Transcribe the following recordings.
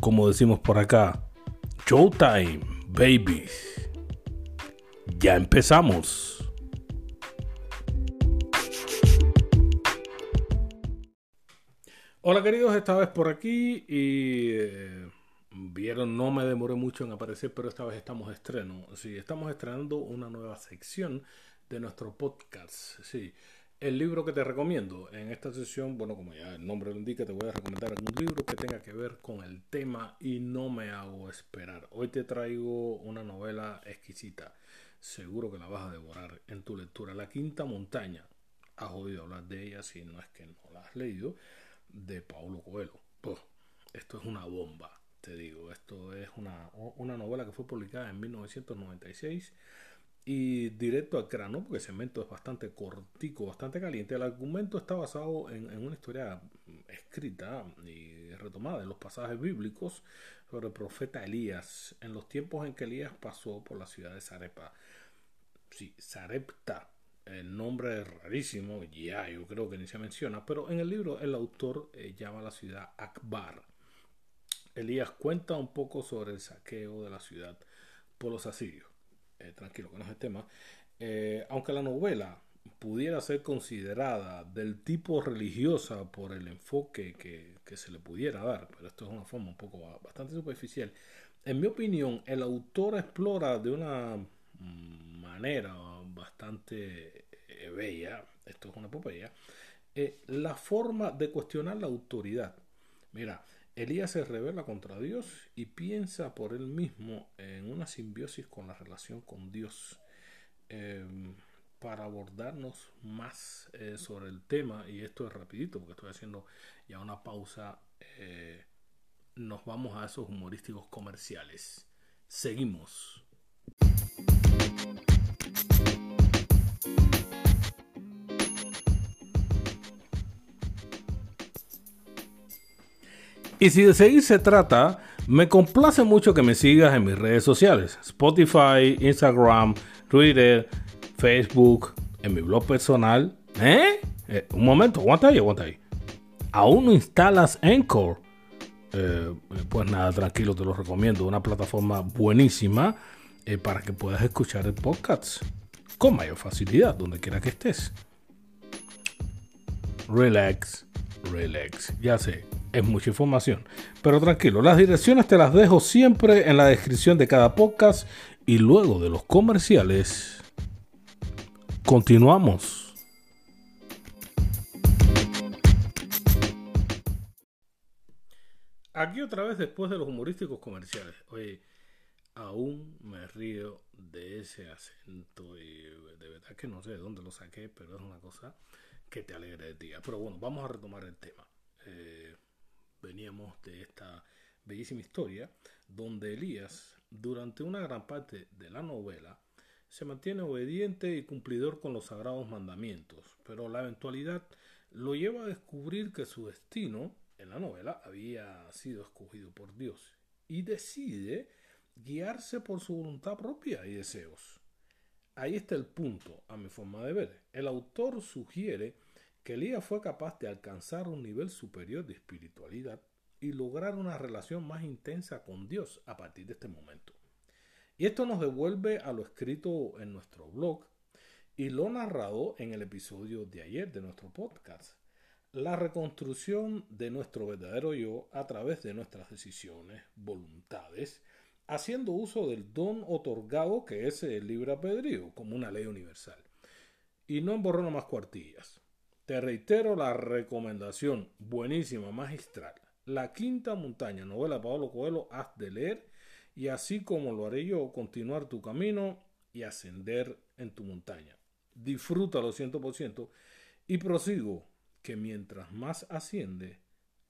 como decimos por acá, Showtime, babies. Ya empezamos. Hola queridos, esta vez por aquí y eh, vieron, no me demoré mucho en aparecer, pero esta vez estamos estreno. Sí, estamos estrenando una nueva sección de nuestro podcast. Sí, el libro que te recomiendo en esta sesión, bueno, como ya el nombre lo indica, te voy a recomendar algún libro que tenga que ver con el tema y no me hago esperar. Hoy te traigo una novela exquisita. Seguro que la vas a devorar en tu lectura. La Quinta Montaña. Has oído hablar de ella, si no es que no la has leído, de Paulo Coelho. esto es una bomba, te digo. Esto es una, una novela que fue publicada en 1996 y directo al grano, porque el cemento es bastante cortico, bastante caliente. El argumento está basado en, una historia escrita y retomada en los pasajes bíblicos sobre el profeta Elías, en los tiempos en que Elías pasó por la ciudad de Zarepa. Sí, Zarepta, el nombre es rarísimo, ya yo creo que ni se menciona, pero en el libro el autor eh, llama a la ciudad Akbar. Elías cuenta un poco sobre el saqueo de la ciudad por los asirios. Eh, tranquilo que no es el tema, eh, aunque la novela pudiera ser considerada del tipo religiosa por el enfoque que, se le pudiera dar, pero esto es una forma un poco bastante superficial, en mi opinión el autor explora de una manera bastante eh, bella, esto es una epopeya, la forma de cuestionar la autoridad. Mira, Elías se revela contra Dios y piensa por él mismo en una simbiosis con la relación con Dios. Em, para abordarnos más eh, sobre el tema, y esto es rapidito porque estoy haciendo ya una pausa, eh, nos vamos a esos humorísticos comerciales. Seguimos. Y si de seguir se trata, me complace mucho que me sigas en mis redes sociales, Spotify, Instagram, Twitter, Facebook, en mi blog personal. ¿Eh? eh un momento, aguanta ahí, aguanta ahí. ¿Aún no instalas Anchor? Eh, pues nada, tranquilo, te lo recomiendo. Una plataforma buenísima eh, para que puedas escuchar el podcast con mayor facilidad, donde quiera que estés. Relax, relax. Ya sé, es mucha información. Pero tranquilo, las direcciones te las dejo siempre en la descripción de cada podcast y luego de los comerciales. Continuamos. Aquí otra vez después de los humorísticos comerciales. Oye, aún me río de ese acento y de verdad que no sé de dónde lo saqué, pero es una cosa que te alegre el día. Pero bueno, vamos a retomar el tema. Eh, de esta bellísima historia donde Elías, durante una gran parte de la novela, se mantiene obediente y cumplidor con los sagrados mandamientos, pero la eventualidad lo lleva a descubrir que su destino en la novela había sido escogido por Dios y decide guiarse por su voluntad propia y deseos. Ahí está el punto, a mi forma de ver. El autor sugiere que Elías fue capaz de alcanzar un nivel superior de espiritualidad y lograr una relación más intensa con Dios a partir de este momento. Y esto nos devuelve a lo escrito en nuestro blog y lo narrado en el episodio de ayer de nuestro podcast. La reconstrucción de nuestro verdadero yo a través de nuestras decisiones, voluntades, haciendo uso del don otorgado que es el libre albedrío como una ley universal. Y no en más cuartillas. Te reitero la recomendación buenísima, magistral. La quinta montaña, novela de Pablo Coelho, has de leer y así como lo haré yo, continuar tu camino y ascender en tu montaña. Disfrútalo 100% y prosigo que mientras más asciende,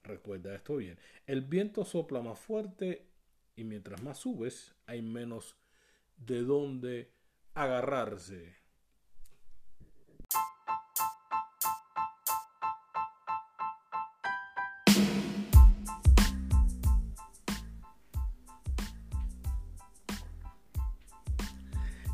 recuerda esto bien, el viento sopla más fuerte y mientras más subes hay menos de dónde agarrarse.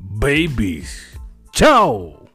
babies. Chao.